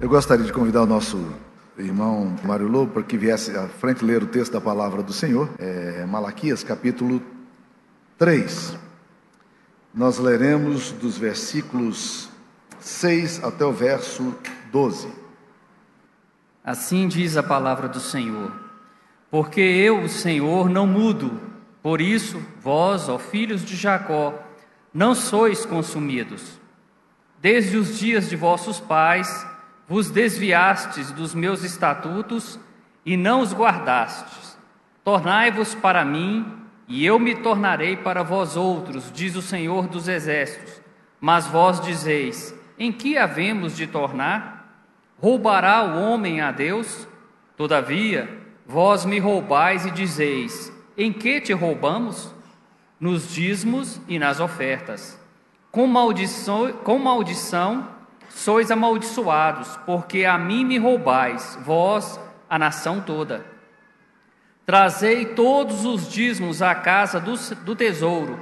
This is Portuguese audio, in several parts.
Eu gostaria de convidar o nosso irmão Mário Lobo para que viesse à frente ler o texto da palavra do Senhor, é Malaquias capítulo 3. Nós leremos dos versículos 6 até o verso 12. Assim diz a palavra do Senhor: Porque eu, o Senhor, não mudo, por isso, vós, ó filhos de Jacó, não sois consumidos. Desde os dias de vossos pais, vos desviastes dos meus estatutos e não os guardastes. Tornai-vos para mim, e eu me tornarei para vós outros, diz o Senhor dos Exércitos. Mas vós dizeis: Em que havemos de tornar? Roubará o homem a Deus? Todavia, vós me roubais e dizeis: Em que te roubamos? Nos dízimos e nas ofertas. Com maldição, com maldição sois amaldiçoados, porque a mim me roubais, vós, a nação toda. Trazei todos os dízimos à casa do, do tesouro,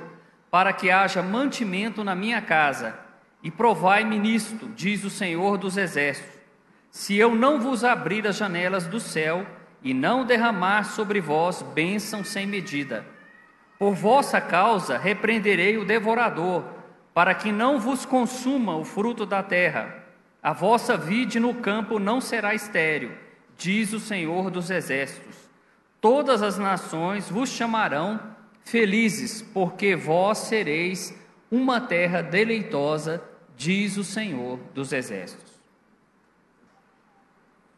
para que haja mantimento na minha casa, e provai-me nisto, diz o Senhor dos Exércitos se eu não vos abrir as janelas do céu e não derramar sobre vós bênção sem medida. Por vossa causa repreenderei o devorador, para que não vos consuma o fruto da terra. A vossa vide no campo não será estéril, diz o Senhor dos Exércitos. Todas as nações vos chamarão felizes, porque vós sereis uma terra deleitosa, diz o Senhor dos Exércitos.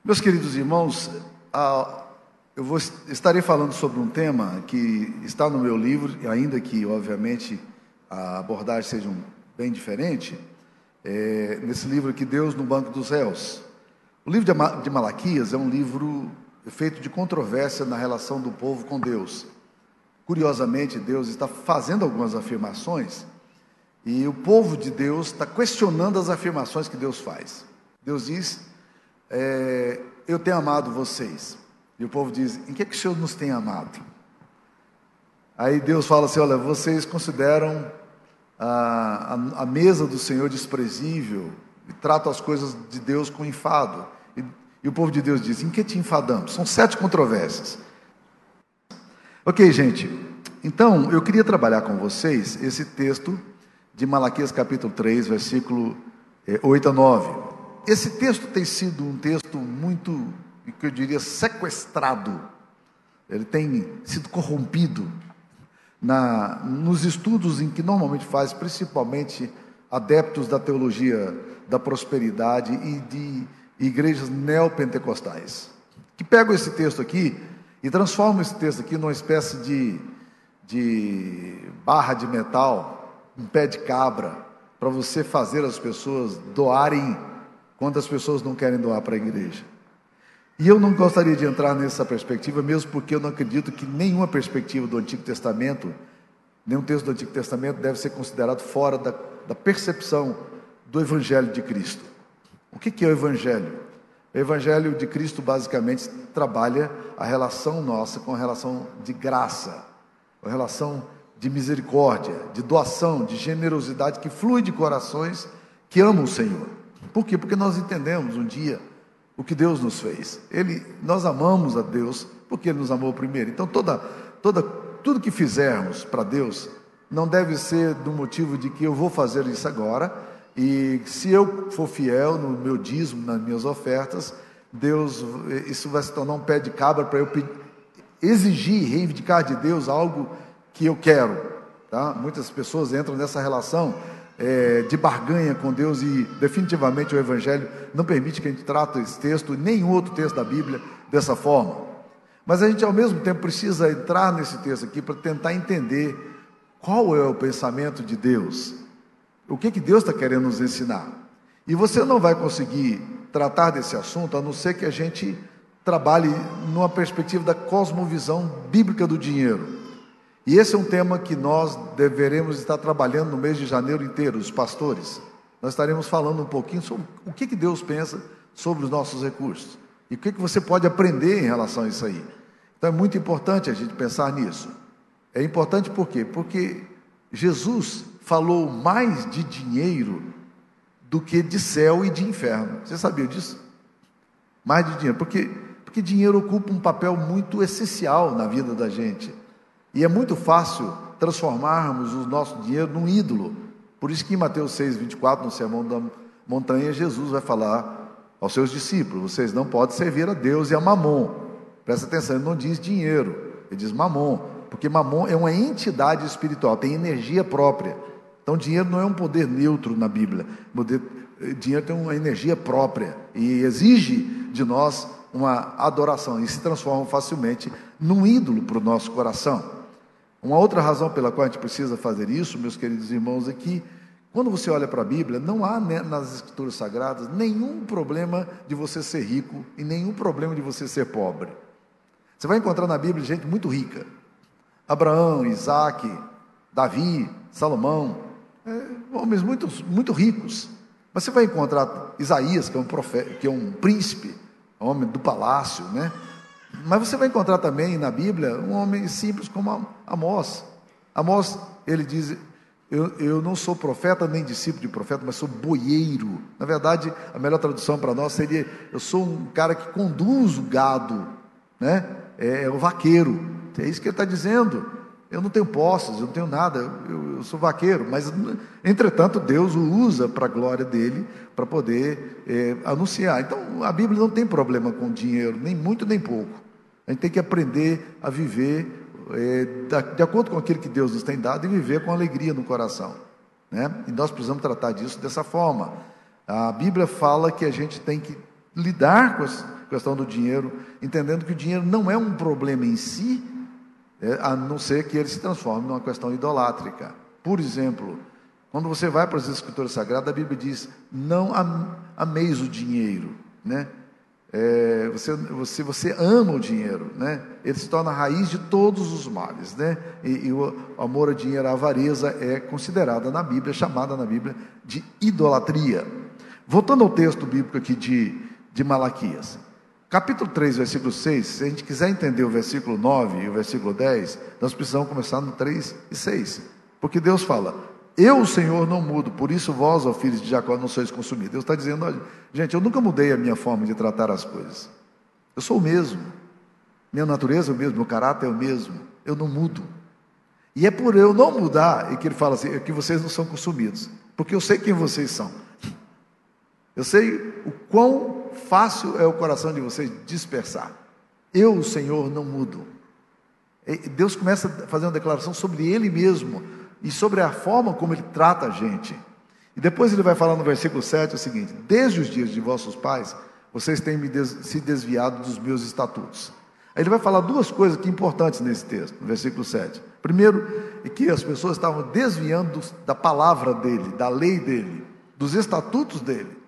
Meus queridos irmãos, eu vou, estarei falando sobre um tema que está no meu livro, ainda que, obviamente, a abordagem seja bem diferente, é, nesse livro aqui, Deus no Banco dos Réus. O livro de Malaquias é um livro feito de controvérsia na relação do povo com Deus. Curiosamente, Deus está fazendo algumas afirmações e o povo de Deus está questionando as afirmações que Deus faz. Deus diz é, eu tenho amado vocês. E o povo diz, em que, que o Senhor nos tem amado? Aí Deus fala assim: olha, vocês consideram a, a, a mesa do Senhor desprezível e tratam as coisas de Deus com enfado. E, e o povo de Deus diz: em que te enfadamos? São sete controvérsias. Ok, gente. Então, eu queria trabalhar com vocês esse texto de Malaquias capítulo 3, versículo 8 eh, a 9. Esse texto tem sido um texto muito, que eu diria, sequestrado. Ele tem sido corrompido na, nos estudos em que normalmente faz, principalmente adeptos da teologia da prosperidade e de igrejas neopentecostais, que pegam esse texto aqui e transformam esse texto aqui numa espécie de, de barra de metal, um pé de cabra, para você fazer as pessoas doarem quantas pessoas não querem doar para a igreja. E eu não gostaria de entrar nessa perspectiva, mesmo porque eu não acredito que nenhuma perspectiva do Antigo Testamento, nenhum texto do Antigo Testamento deve ser considerado fora da, da percepção do Evangelho de Cristo. O que, que é o Evangelho? O Evangelho de Cristo basicamente trabalha a relação nossa com a relação de graça, a relação de misericórdia, de doação, de generosidade que flui de corações que amam o Senhor. Por quê? Porque nós entendemos um dia o que Deus nos fez. Ele, nós amamos a Deus porque Ele nos amou primeiro. Então toda, toda, tudo que fizermos para Deus não deve ser do motivo de que eu vou fazer isso agora e se eu for fiel no meu dízimo, nas minhas ofertas, Deus, isso vai se tornar um pé de cabra para eu exigir, reivindicar de Deus algo que eu quero. Tá? Muitas pessoas entram nessa relação é, de barganha com Deus e definitivamente o Evangelho não permite que a gente trate esse texto, nenhum outro texto da Bíblia, dessa forma. Mas a gente ao mesmo tempo precisa entrar nesse texto aqui para tentar entender qual é o pensamento de Deus, o que, que Deus está querendo nos ensinar. E você não vai conseguir tratar desse assunto a não ser que a gente trabalhe numa perspectiva da cosmovisão bíblica do dinheiro. E esse é um tema que nós deveremos estar trabalhando no mês de janeiro inteiro, os pastores. Nós estaremos falando um pouquinho sobre o que, que Deus pensa sobre os nossos recursos e o que, que você pode aprender em relação a isso aí. Então é muito importante a gente pensar nisso. É importante por quê? Porque Jesus falou mais de dinheiro do que de céu e de inferno. Você sabia disso? Mais de dinheiro. Porque, porque dinheiro ocupa um papel muito essencial na vida da gente. E é muito fácil transformarmos o nosso dinheiro num ídolo. Por isso que em Mateus 6, 24, no Sermão da Montanha, Jesus vai falar aos seus discípulos: vocês não podem servir a Deus e a Mamon. Presta atenção, ele não diz dinheiro, ele diz Mamon, porque Mamon é uma entidade espiritual, tem energia própria. Então, dinheiro não é um poder neutro na Bíblia. Dinheiro tem uma energia própria e exige de nós uma adoração e se transforma facilmente num ídolo para o nosso coração. Uma outra razão pela qual a gente precisa fazer isso, meus queridos irmãos, é que quando você olha para a Bíblia, não há nas Escrituras Sagradas nenhum problema de você ser rico e nenhum problema de você ser pobre. Você vai encontrar na Bíblia gente muito rica: Abraão, Isaac, Davi, Salomão, é, homens muito, muito ricos. Mas você vai encontrar Isaías, que é um, profeta, que é um príncipe, homem do palácio, né? Mas você vai encontrar também na Bíblia um homem simples como Amós. Amós, ele diz: eu, eu não sou profeta nem discípulo de profeta, mas sou boieiro. Na verdade, a melhor tradução para nós seria: eu sou um cara que conduz o gado, né? é, é o vaqueiro. É isso que ele está dizendo. Eu não tenho posses, eu não tenho nada, eu, eu, sou vaqueiro, mas entretanto Deus o usa para a glória dele, para poder é, anunciar. Então a Bíblia não tem problema com dinheiro, nem muito nem pouco. A gente tem que aprender a viver é, de acordo com aquilo que Deus nos tem dado e viver com alegria no coração. Né? E nós precisamos tratar disso dessa forma. A Bíblia fala que a gente tem que lidar com a questão do dinheiro, entendendo que o dinheiro não é um problema em si, a não ser que ele se transforme numa questão idolátrica. Por exemplo, quando você vai para as Escrituras Sagradas, a Bíblia diz: não ameis o dinheiro, né? É, você, você, você ama o dinheiro, né? Ele se torna a raiz de todos os males, né? E, e o amor ao dinheiro, a avareza é considerada na Bíblia, chamada na Bíblia de idolatria. Voltando ao texto bíblico aqui de, de Malaquias. Capítulo 3, versículo 6, se a gente quiser entender o versículo 9 e o versículo 10, nós precisamos começar no 3 e 6. Porque Deus fala: Eu, o Senhor, não mudo, por isso vós, ó filhos de Jacó, não sois consumidos. Deus está dizendo: olha, gente, eu nunca mudei a minha forma de tratar as coisas. Eu sou o mesmo. Minha natureza é o mesmo, meu caráter é o mesmo. Eu não mudo. E é por eu não mudar, e que ele fala assim, é que vocês não são consumidos. Porque eu sei quem vocês são. Eu sei o quão fácil é o coração de vocês dispersar. Eu, o Senhor, não mudo. Deus começa a fazer uma declaração sobre Ele mesmo e sobre a forma como Ele trata a gente. E depois ele vai falar no versículo 7 o seguinte: Desde os dias de vossos pais, vocês têm se desviado dos meus estatutos. Aí ele vai falar duas coisas que importantes nesse texto, no versículo 7. Primeiro, é que as pessoas estavam desviando da palavra dele, da lei dele, dos estatutos dele.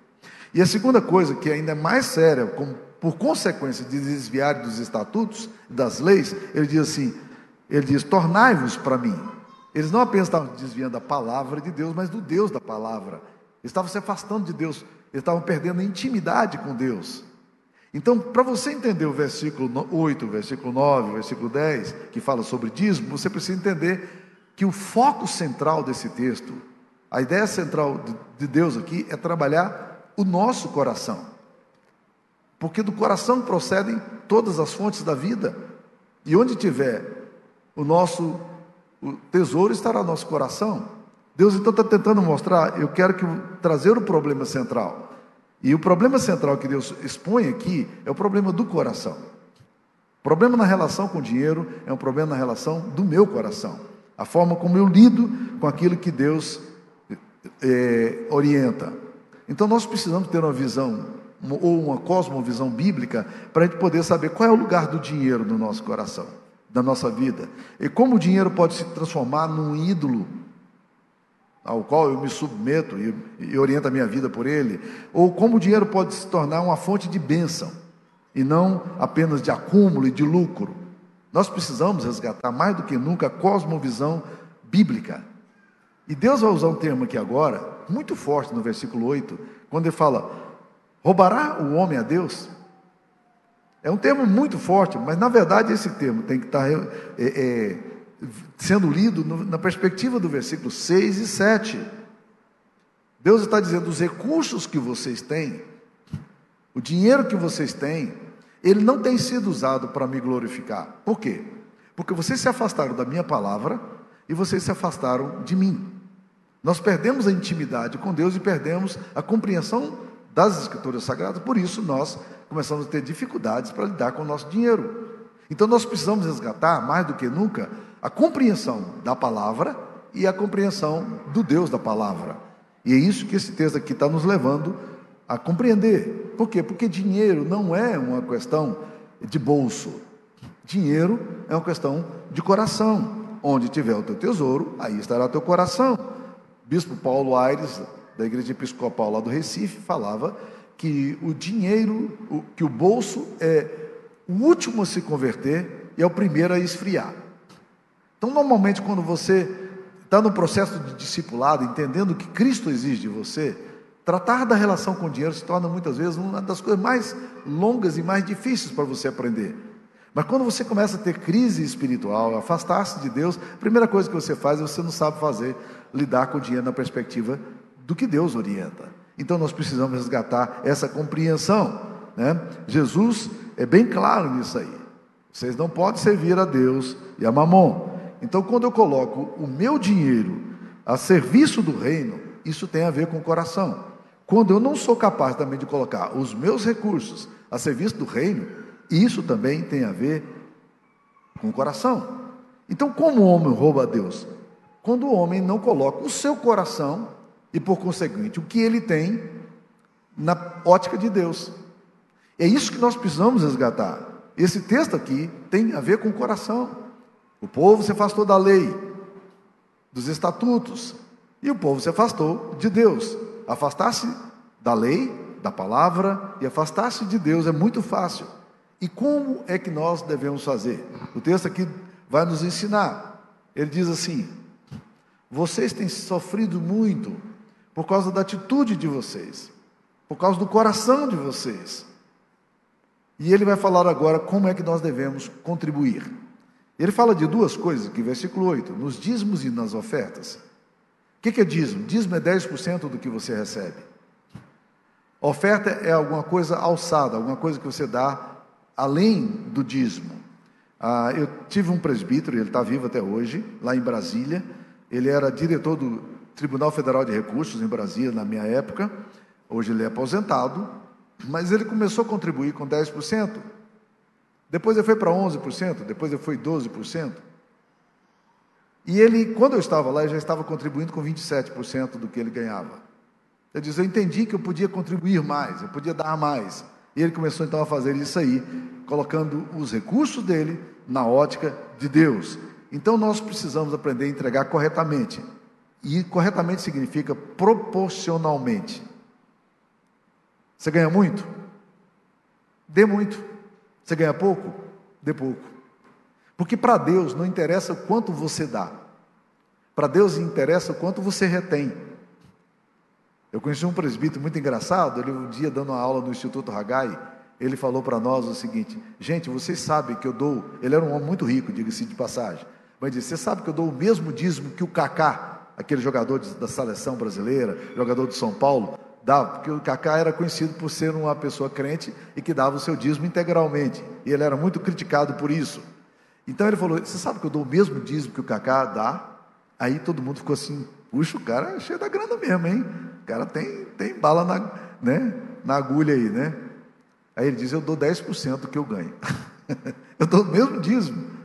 E a segunda coisa, que ainda é mais séria, como, por consequência de desviar dos estatutos, das leis, ele diz assim: ele diz, tornai-vos para mim. Eles não apenas estavam desviando da palavra de Deus, mas do Deus da palavra. Eles estavam se afastando de Deus, eles estavam perdendo a intimidade com Deus. Então, para você entender o versículo 8, o versículo 9, o versículo 10, que fala sobre dízimo, você precisa entender que o foco central desse texto, a ideia central de Deus aqui é trabalhar o nosso coração. Porque do coração procedem todas as fontes da vida. E onde tiver o nosso o tesouro, estará nosso coração. Deus então está tentando mostrar, eu quero que trazer o problema central. E o problema central que Deus expõe aqui é o problema do coração. O problema na relação com o dinheiro é um problema na relação do meu coração. A forma como eu lido com aquilo que Deus é, orienta. Então nós precisamos ter uma visão, ou uma cosmovisão bíblica, para a gente poder saber qual é o lugar do dinheiro no nosso coração, da nossa vida. E como o dinheiro pode se transformar num ídolo ao qual eu me submeto e, e oriento a minha vida por ele, ou como o dinheiro pode se tornar uma fonte de bênção e não apenas de acúmulo e de lucro. Nós precisamos resgatar mais do que nunca a cosmovisão bíblica. E Deus vai usar um termo aqui agora muito forte no versículo 8, quando ele fala: roubará o homem a Deus? É um termo muito forte, mas na verdade esse termo tem que estar é, é, sendo lido no, na perspectiva do versículo 6 e 7. Deus está dizendo: os recursos que vocês têm, O dinheiro que vocês têm, ele não tem sido usado para me glorificar. Por quê? Porque vocês se afastaram da minha palavra e vocês se afastaram de mim. Nós perdemos a intimidade com Deus e perdemos a compreensão das Escrituras Sagradas, por isso nós começamos a ter dificuldades para lidar com o nosso dinheiro. Então nós precisamos resgatar, mais do que nunca, a compreensão da palavra e a compreensão do Deus da palavra. E é isso que esse texto aqui está nos levando a compreender. Por quê? Porque dinheiro não é uma questão de bolso. Dinheiro é uma questão de coração. Onde tiver o teu tesouro, aí estará o teu coração. Bispo Paulo Aires, da Igreja Episcopal lá do Recife, falava que o dinheiro, que o bolso é o último a se converter e é o primeiro a esfriar. Então, normalmente, quando você está no processo de discipulado, entendendo que Cristo exige de você, tratar da relação com o dinheiro se torna muitas vezes uma das coisas mais longas e mais difíceis para você aprender. Mas quando você começa a ter crise espiritual, afastar-se de Deus, a primeira coisa que você faz é você não sabe fazer, lidar com o dinheiro na perspectiva do que Deus orienta. Então nós precisamos resgatar essa compreensão. Né? Jesus é bem claro nisso aí. Vocês não podem servir a Deus e a Mamon. Então, quando eu coloco o meu dinheiro a serviço do reino, isso tem a ver com o coração. Quando eu não sou capaz também de colocar os meus recursos a serviço do reino, isso também tem a ver com o coração. Então, como o homem rouba a Deus? Quando o homem não coloca o seu coração e, por conseguinte, o que ele tem na ótica de Deus. É isso que nós precisamos resgatar. Esse texto aqui tem a ver com o coração. O povo se afastou da lei, dos estatutos, e o povo se afastou de Deus. Afastar-se da lei, da palavra e afastar-se de Deus é muito fácil. E como é que nós devemos fazer? O texto aqui vai nos ensinar. Ele diz assim: Vocês têm sofrido muito por causa da atitude de vocês, por causa do coração de vocês. E ele vai falar agora como é que nós devemos contribuir. Ele fala de duas coisas aqui, versículo 8: nos dízimos e nas ofertas. O que é dízimo? Dízimo é 10% do que você recebe. Oferta é alguma coisa alçada, alguma coisa que você dá além do dízimo. Ah, eu tive um presbítero, ele está vivo até hoje, lá em Brasília. Ele era diretor do Tribunal Federal de Recursos em Brasília na minha época. Hoje ele é aposentado, mas ele começou a contribuir com 10%. Depois ele foi para 11%, depois ele foi 12%. E ele, quando eu estava lá, já estava contribuindo com 27% do que ele ganhava. Ele diz: Eu entendi que eu podia contribuir mais, eu podia dar mais. E ele começou então a fazer isso aí, colocando os recursos dele na ótica de Deus. Então nós precisamos aprender a entregar corretamente. E corretamente significa proporcionalmente. Você ganha muito? Dê muito. Você ganha pouco? Dê pouco. Porque para Deus não interessa o quanto você dá. Para Deus interessa o quanto você retém. Eu conheci um presbítero muito engraçado, ele um dia dando uma aula no Instituto Hagai, ele falou para nós o seguinte: gente, vocês sabem que eu dou. Ele era um homem muito rico, diga-se de passagem. Mas disse: você sabe que eu dou o mesmo dízimo que o Kaká, aquele jogador da seleção brasileira, jogador de São Paulo, dava, porque o Kaká era conhecido por ser uma pessoa crente e que dava o seu dízimo integralmente. E ele era muito criticado por isso. Então ele falou: Você sabe que eu dou o mesmo dízimo que o Kaká dá? Aí todo mundo ficou assim: Puxa, o cara é cheio da grana mesmo, hein? O cara tem, tem bala na, né, na agulha aí, né? Aí ele diz: Eu dou 10% do que eu ganho. eu dou o mesmo dízimo.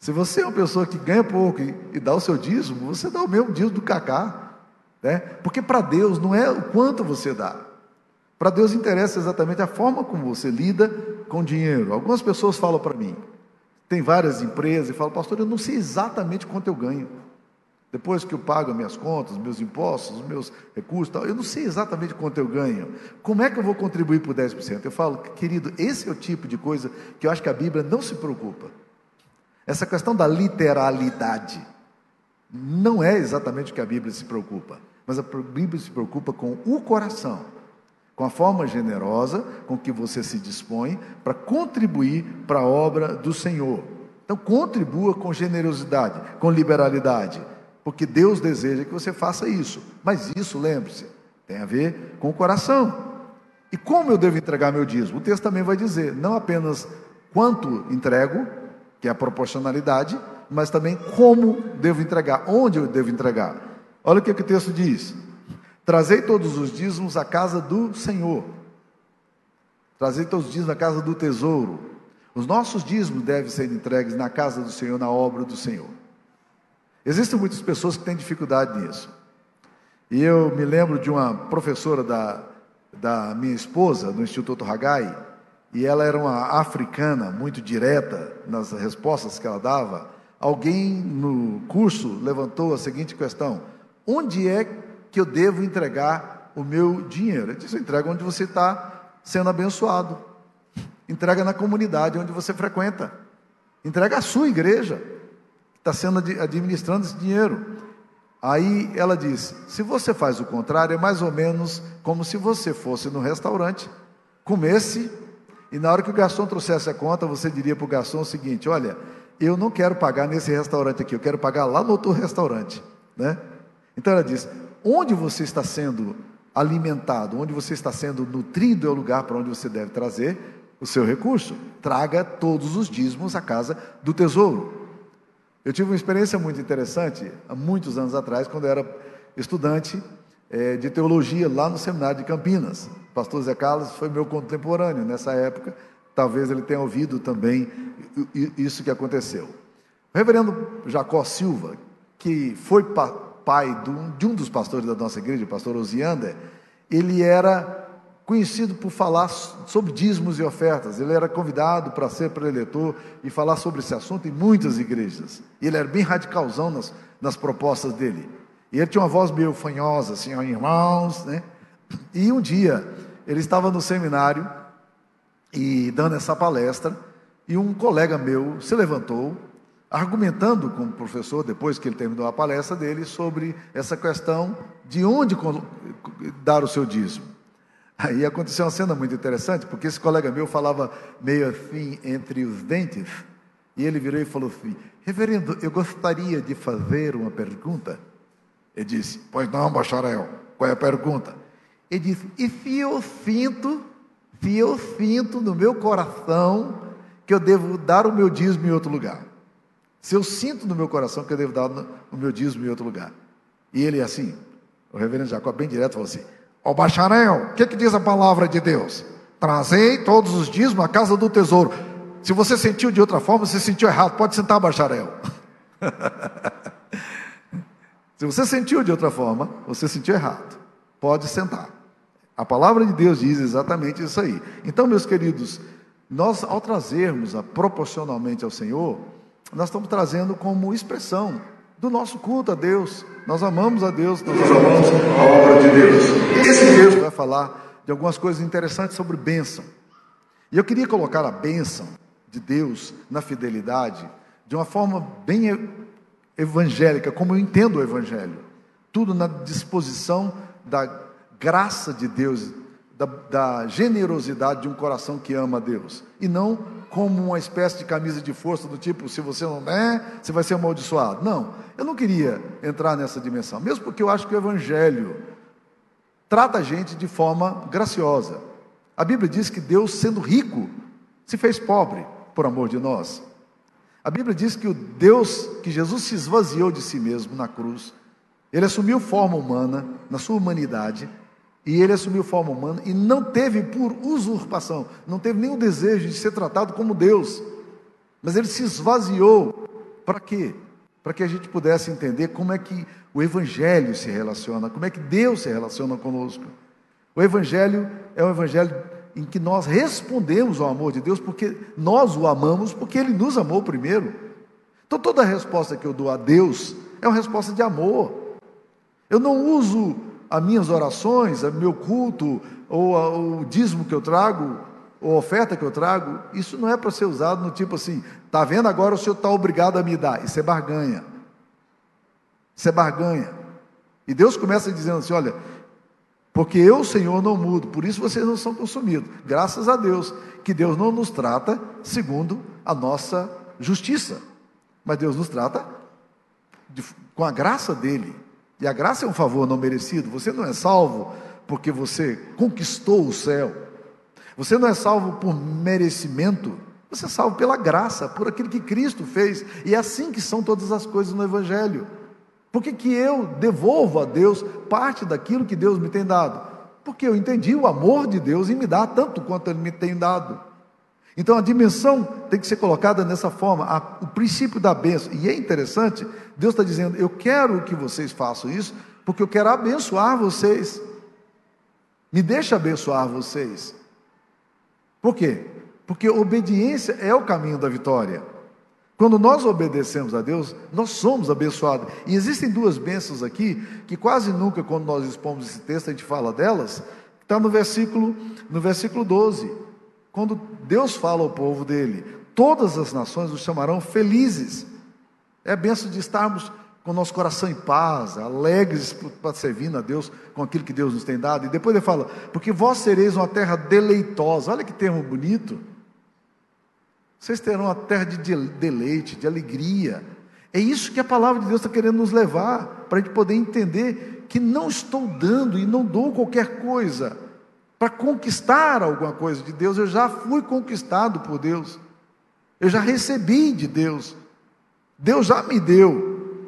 Se você é uma pessoa que ganha pouco e, e dá o seu dízimo, você dá o mesmo dízimo do Cacá. Né? Porque para Deus não é o quanto você dá. Para Deus interessa exatamente a forma como você lida com dinheiro. Algumas pessoas falam para mim, tem várias empresas e falam, pastor, eu não sei exatamente quanto eu ganho. Depois que eu pago minhas contas, meus impostos, meus recursos, tal, eu não sei exatamente quanto eu ganho. Como é que eu vou contribuir por 10%? Eu falo, querido, esse é o tipo de coisa que eu acho que a Bíblia não se preocupa. Essa questão da literalidade não é exatamente o que a Bíblia se preocupa, mas a Bíblia se preocupa com o coração, com a forma generosa com que você se dispõe para contribuir para a obra do Senhor. Então, contribua com generosidade, com liberalidade, porque Deus deseja que você faça isso. Mas isso, lembre-se, tem a ver com o coração. E como eu devo entregar meu dízimo? O texto também vai dizer, não apenas quanto entrego, que é a proporcionalidade, mas também como devo entregar, onde eu devo entregar. Olha o que, que o texto diz: Trazei todos os dízimos à casa do Senhor. Trazei todos os dízimos à casa do tesouro. Os nossos dízimos devem ser entregues na casa do Senhor, na obra do Senhor. Existem muitas pessoas que têm dificuldade nisso. E eu me lembro de uma professora da, da minha esposa, no Instituto Hagai, e ela era uma africana, muito direta nas respostas que ela dava. Alguém no curso levantou a seguinte questão: onde é que eu devo entregar o meu dinheiro? Ele disse: entrega onde você está sendo abençoado, entrega na comunidade onde você frequenta, entrega a sua igreja, que está sendo administrando esse dinheiro. Aí ela diz: se você faz o contrário, é mais ou menos como se você fosse no restaurante, comesse, e na hora que o garçom trouxesse a conta, você diria para o garçom o seguinte: olha, eu não quero pagar nesse restaurante aqui, eu quero pagar lá no outro restaurante. Né? Então ela diz: onde você está sendo alimentado, onde você está sendo nutrido é o lugar para onde você deve trazer o seu recurso. Traga todos os dízimos à casa do tesouro. Eu tive uma experiência muito interessante há muitos anos atrás, quando eu era estudante é, de teologia lá no seminário de Campinas. O pastor Zé Carlos foi meu contemporâneo nessa época, talvez ele tenha ouvido também isso que aconteceu. O reverendo Jacó Silva, que foi pai de um dos pastores da nossa igreja, o pastor Osiander, ele era conhecido por falar sobre dízimos e ofertas. Ele era convidado para ser preletor e falar sobre esse assunto em muitas igrejas. Ele era bem radicalzão nas, nas propostas dele. E ele tinha uma voz meio fanhosa, assim, irmãos, né? E um dia, ele estava no seminário e dando essa palestra, e um colega meu se levantou, argumentando com o professor, depois que ele terminou a palestra dele, sobre essa questão de onde dar o seu dízimo. Aí aconteceu uma cena muito interessante, porque esse colega meu falava meio assim entre os dentes, e ele virou e falou assim: Reverendo, eu gostaria de fazer uma pergunta. Ele disse: Pois não, bacharel, qual é a pergunta? Ele disse: E se eu sinto, se eu sinto no meu coração que eu devo dar o meu dízimo em outro lugar? Se eu sinto no meu coração que eu devo dar o meu dízimo em outro lugar. E ele assim, o reverendo Jacó, bem direto, falou assim: Ó bacharel, o que, que diz a palavra de Deus? Trazei todos os dízimos à casa do tesouro. Se você sentiu de outra forma, você sentiu errado. Pode sentar, bacharel. Se você sentiu de outra forma, você sentiu errado. Pode sentar. A palavra de Deus diz exatamente isso aí. Então, meus queridos, nós ao trazermos a proporcionalmente ao Senhor, nós estamos trazendo como expressão do nosso culto a Deus. Nós amamos a Deus, nós amamos a obra de Deus. Esse texto vai falar de algumas coisas interessantes sobre bênção. E eu queria colocar a bênção de Deus na fidelidade de uma forma bem evangélica, como eu entendo o Evangelho. Tudo na disposição da graça de Deus, da, da generosidade de um coração que ama a Deus. E não como uma espécie de camisa de força do tipo, se você não der, você vai ser amaldiçoado. Não, eu não queria entrar nessa dimensão, mesmo porque eu acho que o Evangelho trata a gente de forma graciosa. A Bíblia diz que Deus, sendo rico, se fez pobre por amor de nós. A Bíblia diz que o Deus, que Jesus se esvaziou de si mesmo na cruz, ele assumiu forma humana, na sua humanidade, e ele assumiu forma humana e não teve por usurpação, não teve nenhum desejo de ser tratado como Deus. Mas ele se esvaziou. Para quê? Para que a gente pudesse entender como é que o Evangelho se relaciona, como é que Deus se relaciona conosco. O Evangelho é um Evangelho em que nós respondemos ao amor de Deus, porque nós o amamos, porque Ele nos amou primeiro. Então toda resposta que eu dou a Deus é uma resposta de amor. Eu não uso as minhas orações, o meu culto, ou o dízimo que eu trago, ou a oferta que eu trago, isso não é para ser usado no tipo assim, tá vendo agora o senhor está obrigado a me dar. Isso é barganha. Isso é barganha. E Deus começa dizendo assim: olha, porque eu, Senhor, não mudo, por isso vocês não são consumidos. Graças a Deus, que Deus não nos trata segundo a nossa justiça, mas Deus nos trata de, com a graça dele. E a graça é um favor não merecido. Você não é salvo porque você conquistou o céu. Você não é salvo por merecimento, você é salvo pela graça, por aquilo que Cristo fez. E é assim que são todas as coisas no Evangelho. Por que, que eu devolvo a Deus parte daquilo que Deus me tem dado? Porque eu entendi o amor de Deus em me dar tanto quanto Ele me tem dado. Então a dimensão tem que ser colocada nessa forma, a, o princípio da bênção. E é interessante, Deus está dizendo: eu quero que vocês façam isso, porque eu quero abençoar vocês. Me deixa abençoar vocês. Por quê? Porque obediência é o caminho da vitória. Quando nós obedecemos a Deus, nós somos abençoados. E existem duas bênçãos aqui, que quase nunca, quando nós expomos esse texto, a gente fala delas. Está no versículo, no versículo 12. Quando Deus fala ao povo dele, todas as nações os chamarão felizes. É a benção de estarmos com nosso coração em paz, alegres para servir a Deus com aquilo que Deus nos tem dado. E depois ele fala, porque vós sereis uma terra deleitosa. Olha que termo bonito. Vocês terão uma terra de deleite, de alegria. É isso que a palavra de Deus está querendo nos levar, para a gente poder entender que não estou dando e não dou qualquer coisa para conquistar alguma coisa de Deus. Eu já fui conquistado por Deus, eu já recebi de Deus, Deus já me deu.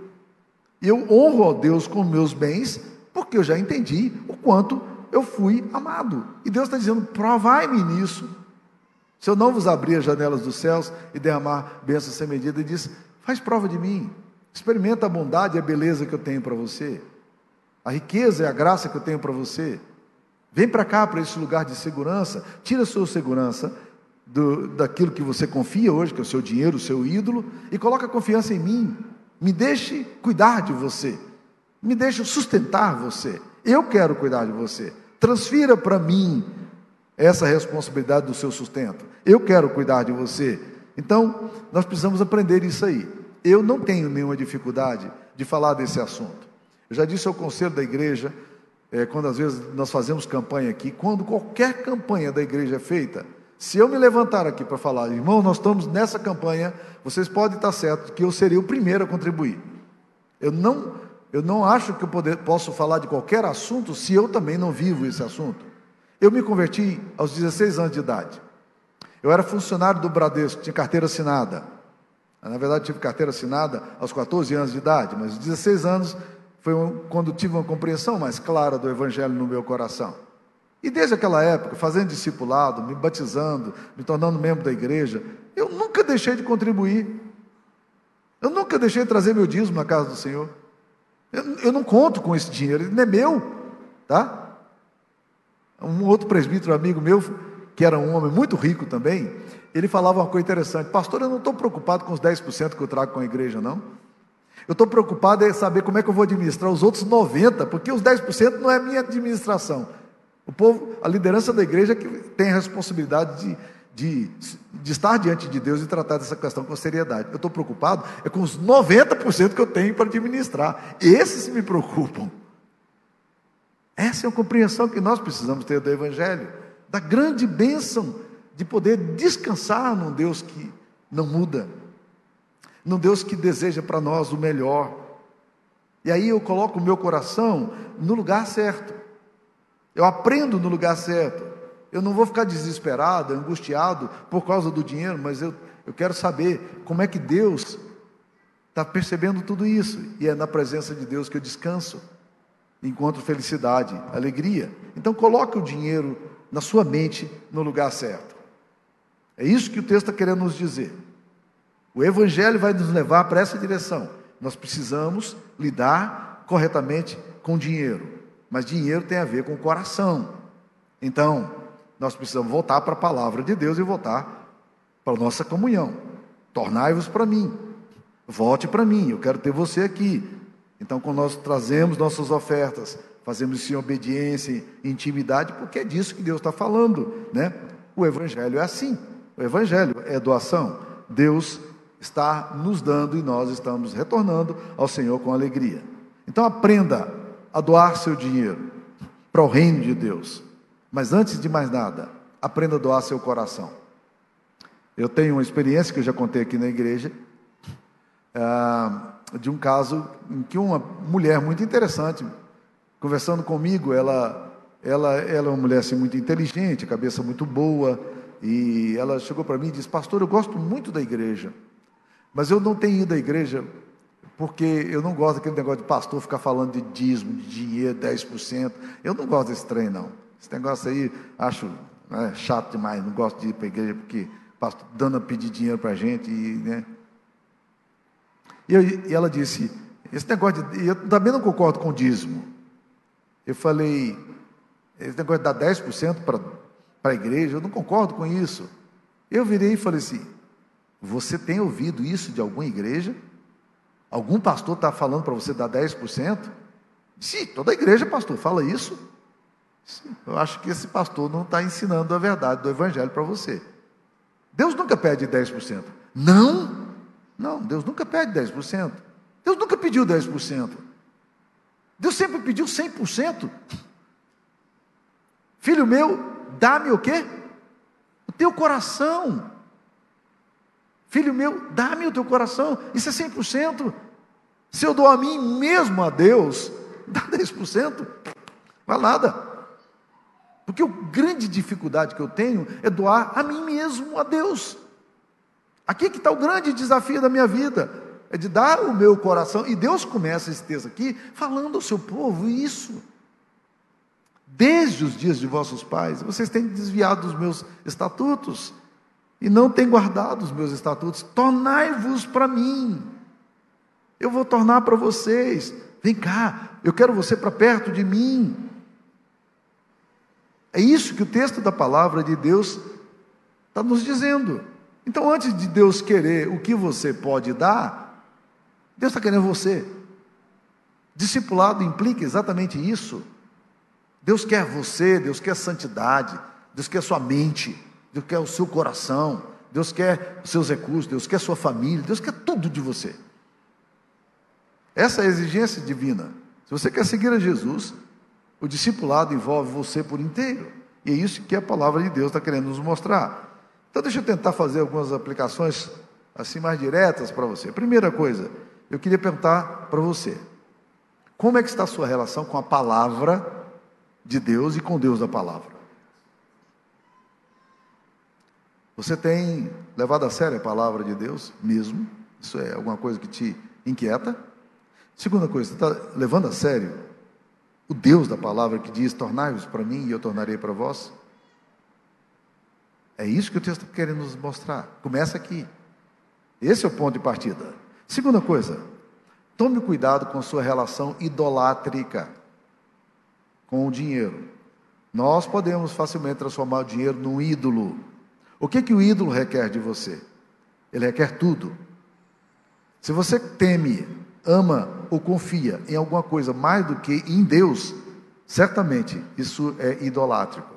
Eu honro a Deus com meus bens, porque eu já entendi o quanto eu fui amado. E Deus está dizendo: provai-me nisso. Se eu não vos abrir as janelas dos céus e derramar bênçãos sem medida, ele diz: faz prova de mim, experimenta a bondade e a beleza que eu tenho para você, a riqueza e a graça que eu tenho para você. Vem para cá, para esse lugar de segurança, tira a sua segurança do, daquilo que você confia hoje, que é o seu dinheiro, o seu ídolo, e coloca confiança em mim. Me deixe cuidar de você, me deixe sustentar você. Eu quero cuidar de você. Transfira para mim essa responsabilidade do seu sustento. Eu quero cuidar de você. Então, nós precisamos aprender isso aí. Eu não tenho nenhuma dificuldade de falar desse assunto. Eu já disse ao conselho da igreja, é, quando às vezes nós fazemos campanha aqui, quando qualquer campanha da igreja é feita, se eu me levantar aqui para falar, irmão, nós estamos nessa campanha, vocês podem estar certos que eu serei o primeiro a contribuir. Eu não, eu não acho que eu poder, posso falar de qualquer assunto se eu também não vivo esse assunto. Eu me converti aos 16 anos de idade. Eu era funcionário do Bradesco, tinha carteira assinada. Na verdade, tive carteira assinada aos 14 anos de idade, mas aos 16 anos foi quando tive uma compreensão mais clara do Evangelho no meu coração. E desde aquela época, fazendo discipulado, me batizando, me tornando membro da igreja, eu nunca deixei de contribuir. Eu nunca deixei de trazer meu dízimo na casa do Senhor. Eu, eu não conto com esse dinheiro, ele não é meu, tá? Um outro presbítero amigo meu, que era um homem muito rico também, ele falava uma coisa interessante: Pastor, eu não estou preocupado com os 10% que eu trago com a igreja, não. Eu estou preocupado em saber como é que eu vou administrar os outros 90%, porque os 10% não é minha administração. O povo, a liderança da igreja que tem a responsabilidade de, de, de estar diante de Deus e tratar dessa questão com seriedade. Eu estou preocupado é com os 90% que eu tenho para administrar. Esses me preocupam. Essa é a compreensão que nós precisamos ter do Evangelho, da grande bênção de poder descansar num Deus que não muda, num Deus que deseja para nós o melhor. E aí eu coloco o meu coração no lugar certo, eu aprendo no lugar certo. Eu não vou ficar desesperado, angustiado por causa do dinheiro, mas eu, eu quero saber como é que Deus está percebendo tudo isso, e é na presença de Deus que eu descanso encontro felicidade, alegria. Então coloque o dinheiro na sua mente no lugar certo. É isso que o texto está querendo nos dizer. O Evangelho vai nos levar para essa direção. Nós precisamos lidar corretamente com dinheiro, mas dinheiro tem a ver com o coração. Então, nós precisamos voltar para a palavra de Deus e voltar para a nossa comunhão. Tornai-vos para mim, volte para mim, eu quero ter você aqui. Então, quando nós trazemos nossas ofertas, fazemos isso em obediência, intimidade, porque é disso que Deus está falando, né? O Evangelho é assim. O Evangelho é doação. Deus está nos dando e nós estamos retornando ao Senhor com alegria. Então, aprenda a doar seu dinheiro para o reino de Deus. Mas antes de mais nada, aprenda a doar seu coração. Eu tenho uma experiência que eu já contei aqui na igreja. Ah, de um caso em que uma mulher muito interessante, conversando comigo, ela ela, ela é uma mulher assim, muito inteligente, cabeça muito boa, e ela chegou para mim e disse: Pastor, eu gosto muito da igreja, mas eu não tenho ido à igreja porque eu não gosto daquele negócio de pastor ficar falando de dízimo, de dinheiro, 10%. Eu não gosto desse trem, não. Esse negócio aí, acho né, chato demais. Não gosto de ir para a igreja porque pastor dando a pedir dinheiro para a gente. E, né. e, eu, e ela disse: Esse negócio de. Eu também não concordo com o dízimo. Eu falei: Esse negócio de dar 10% para a igreja, eu não concordo com isso. Eu virei e falei assim: Você tem ouvido isso de alguma igreja? Algum pastor está falando para você dar 10%? Sim, toda igreja, pastor, fala isso. Sim, eu acho que esse pastor não está ensinando a verdade do Evangelho para você. Deus nunca pede 10%. Não, não, Deus nunca pede 10%. Deus nunca pediu 10%. Deus sempre pediu 100%. Filho meu, dá-me o quê? O teu coração. Filho meu, dá-me o teu coração. Isso é 100%. Se eu dou a mim mesmo a Deus, dá 10%. Não nada. Porque a grande dificuldade que eu tenho é doar a mim mesmo a Deus. Aqui que está o grande desafio da minha vida. É de dar o meu coração. E Deus começa esse texto aqui falando ao seu povo isso. Desde os dias de vossos pais, vocês têm desviado dos meus estatutos e não tem guardado os meus estatutos, tornai-vos para mim. Eu vou tornar para vocês. Vem cá, eu quero você para perto de mim. É isso que o texto da palavra de Deus está nos dizendo. Então, antes de Deus querer o que você pode dar, Deus está querendo você. Discipulado implica exatamente isso. Deus quer você, Deus quer santidade, Deus quer sua mente. Deus quer o seu coração, Deus quer os seus recursos, Deus quer sua família, Deus quer tudo de você. Essa é a exigência divina. Se você quer seguir a Jesus, o discipulado envolve você por inteiro. E é isso que a palavra de Deus está querendo nos mostrar. Então deixa eu tentar fazer algumas aplicações assim mais diretas para você. Primeira coisa, eu queria perguntar para você: como é que está a sua relação com a palavra de Deus e com Deus da palavra? Você tem levado a sério a palavra de Deus mesmo? Isso é alguma coisa que te inquieta? Segunda coisa, você está levando a sério o Deus da palavra que diz: Tornai-vos para mim e eu tornarei para vós? É isso que o texto está querendo nos mostrar. Começa aqui. Esse é o ponto de partida. Segunda coisa, tome cuidado com sua relação idolátrica com o dinheiro. Nós podemos facilmente transformar o dinheiro num ídolo. O que, que o ídolo requer de você? Ele requer tudo. Se você teme, ama ou confia em alguma coisa mais do que em Deus, certamente isso é idolátrico.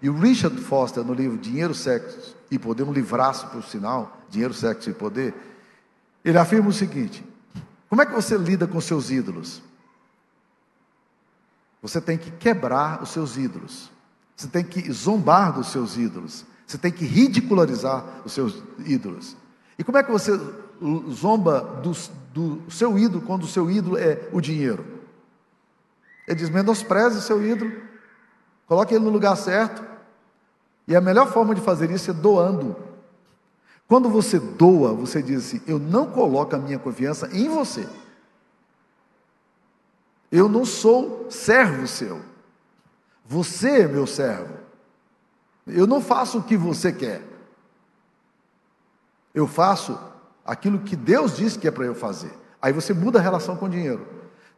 E o Richard Foster, no livro Dinheiro, Sexo e Poder, um livraço por sinal, Dinheiro, Sexo e Poder, ele afirma o seguinte: como é que você lida com seus ídolos? Você tem que quebrar os seus ídolos. Você tem que zombar dos seus ídolos. Você tem que ridicularizar os seus ídolos. E como é que você zomba do, do seu ídolo quando o seu ídolo é o dinheiro? Ele diz: menospreze o seu ídolo, coloque ele no lugar certo. E a melhor forma de fazer isso é doando. Quando você doa, você diz assim: Eu não coloco a minha confiança em você. Eu não sou servo seu. Você é meu servo. Eu não faço o que você quer. Eu faço aquilo que Deus disse que é para eu fazer. Aí você muda a relação com o dinheiro.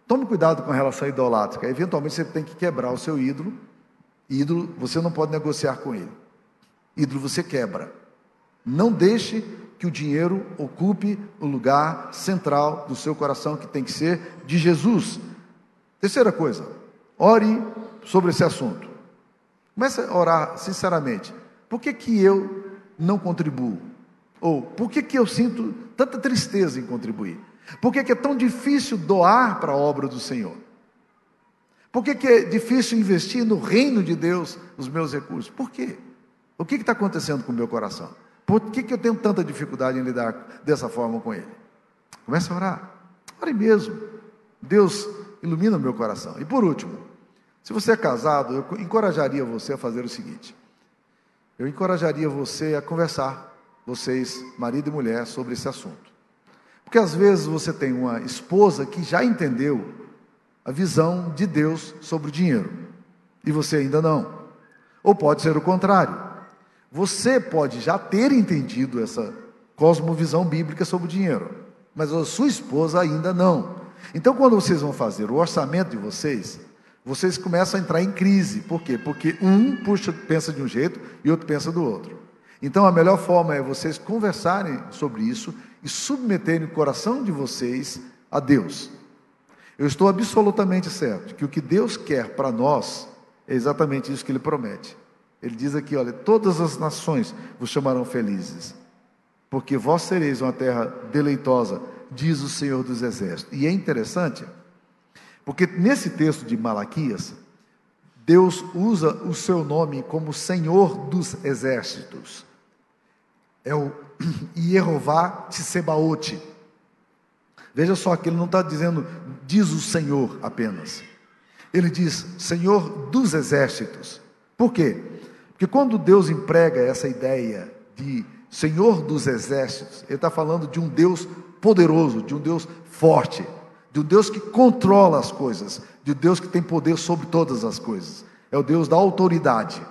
Tome cuidado com a relação idolátrica. Eventualmente você tem que quebrar o seu ídolo. Ídolo, você não pode negociar com ele. Ídolo você quebra. Não deixe que o dinheiro ocupe o lugar central do seu coração, que tem que ser de Jesus. Terceira coisa, ore sobre esse assunto. Comece a orar sinceramente. Por que, que eu não contribuo? Ou por que, que eu sinto tanta tristeza em contribuir? Por que, que é tão difícil doar para a obra do Senhor? Por que, que é difícil investir no reino de Deus os meus recursos? Por quê? O que está acontecendo com o meu coração? Por que, que eu tenho tanta dificuldade em lidar dessa forma com Ele? Comece a orar. Ore mesmo. Deus ilumina o meu coração. E por último, Se você é casado, eu encorajaria você a fazer o seguinte: eu encorajaria você a conversar, vocês, marido e mulher, sobre esse assunto. Porque às vezes você tem uma esposa que já entendeu a visão de Deus sobre o dinheiro e você ainda não. Ou pode ser o contrário. Você pode já ter entendido essa cosmovisão bíblica sobre o dinheiro, mas a sua esposa ainda não. Então, quando vocês vão fazer o orçamento de vocês, vocês começam a entrar em crise. Por quê? Porque um puxa, pensa de um jeito e outro pensa do outro. Então, a melhor forma é vocês conversarem sobre isso e submeterem o coração de vocês a Deus. Eu estou absolutamente certo que o que Deus quer para nós é exatamente isso que Ele promete. Ele diz aqui: olha, todas as nações vos chamarão felizes, porque vós sereis uma terra deleitosa, diz o Senhor dos Exércitos. E é interessante, porque nesse texto de Malaquias, Deus usa o seu nome como Senhor dos Exércitos. É o Yehová Tsebaote. Veja só que ele não está dizendo, diz o Senhor apenas. Ele diz, Senhor dos Exércitos. Por quê? Porque quando Deus emprega essa ideia de Senhor dos Exércitos, Ele está falando de um Deus poderoso, de um Deus forte, de um Deus que controla as coisas, de um Deus que tem poder sobre todas as coisas. É o Deus da autoridade.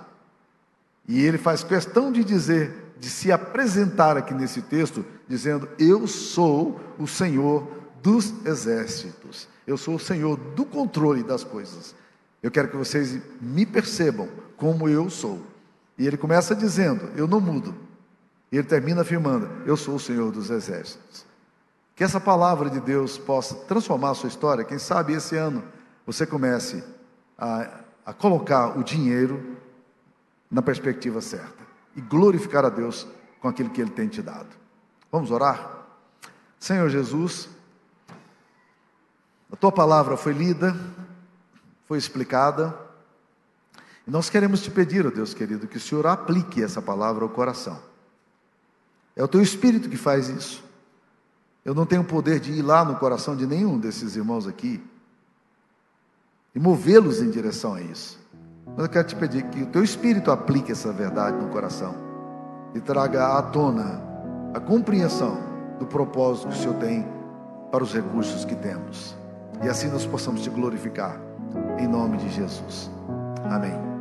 E ele faz questão de dizer, de se apresentar aqui nesse texto, dizendo: Eu sou o Senhor dos exércitos. Eu sou o Senhor do controle das coisas. Eu quero que vocês me percebam como eu sou. E ele começa dizendo: Eu não mudo. E ele termina afirmando: Eu sou o Senhor dos exércitos. Que essa palavra de Deus possa transformar a sua história. Quem sabe esse ano você comece a, a colocar o dinheiro na perspectiva certa e glorificar a Deus com aquilo que Ele tem te dado. Vamos orar? Senhor Jesus, a tua palavra foi lida, foi explicada, e nós queremos te pedir, ó Deus querido, que o Senhor aplique essa palavra ao coração. É o teu espírito que faz isso. Eu não tenho poder de ir lá no coração de nenhum desses irmãos aqui e movê-los em direção a isso. Mas eu quero te pedir que o teu espírito aplique essa verdade no coração e traga à tona a compreensão do propósito que o Senhor tem para os recursos que temos. E assim nós possamos te glorificar. Em nome de Jesus. Amém.